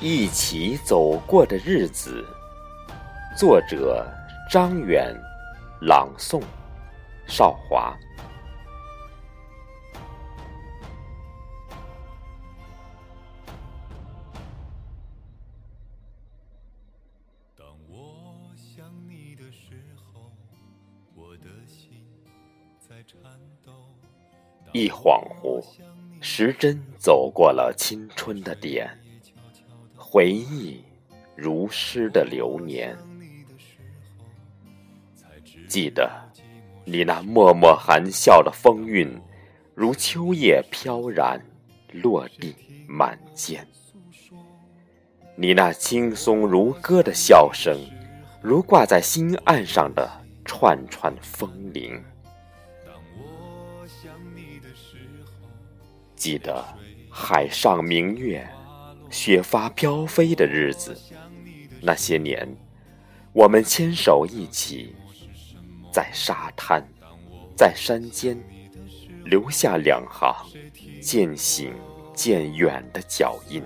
一起走过的日子作者张远朗诵少华。一恍惚，时针走过了青春的点，回忆如诗的流年。记得你那脉脉含笑的风韵，如秋叶飘然落地满肩。你那轻松如歌的笑声，如挂在心岸上的串串风铃。记得海上明月，雪花飘飞的日子，那些年，我们牵手一起，在沙滩，在山间，留下两行渐行渐远的脚印。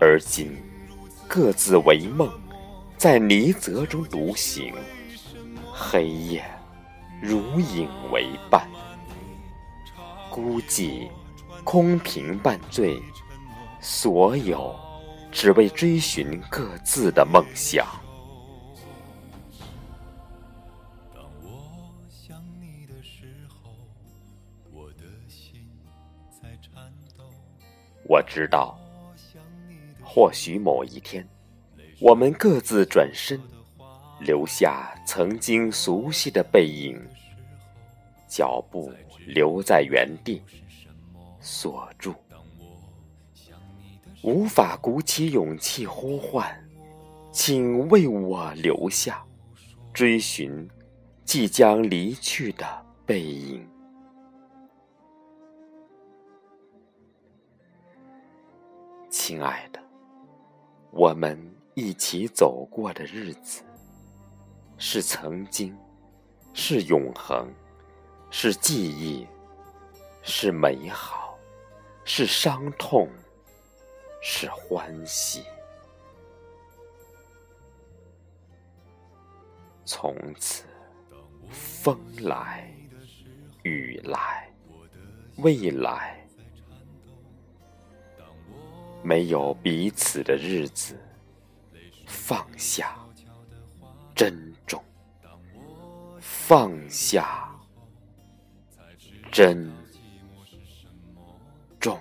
而今。各自为梦，在泥泽中独行，黑夜如影为伴，孤寂空瓶半醉，所有只为追寻各自的梦想。当我想你的时候，我的心在颤抖。我知道。或许某一天，我们各自转身，留下曾经熟悉的背影，脚步留在原地，锁住，无法鼓起勇气呼唤，请为我留下，追寻即将离去的背影，亲爱的。我们一起走过的日子，是曾经，是永恒，是记忆，是美好，是伤痛，是欢喜。从此，风来雨来，未来。没有彼此的日子，放下，珍重，放下，珍重。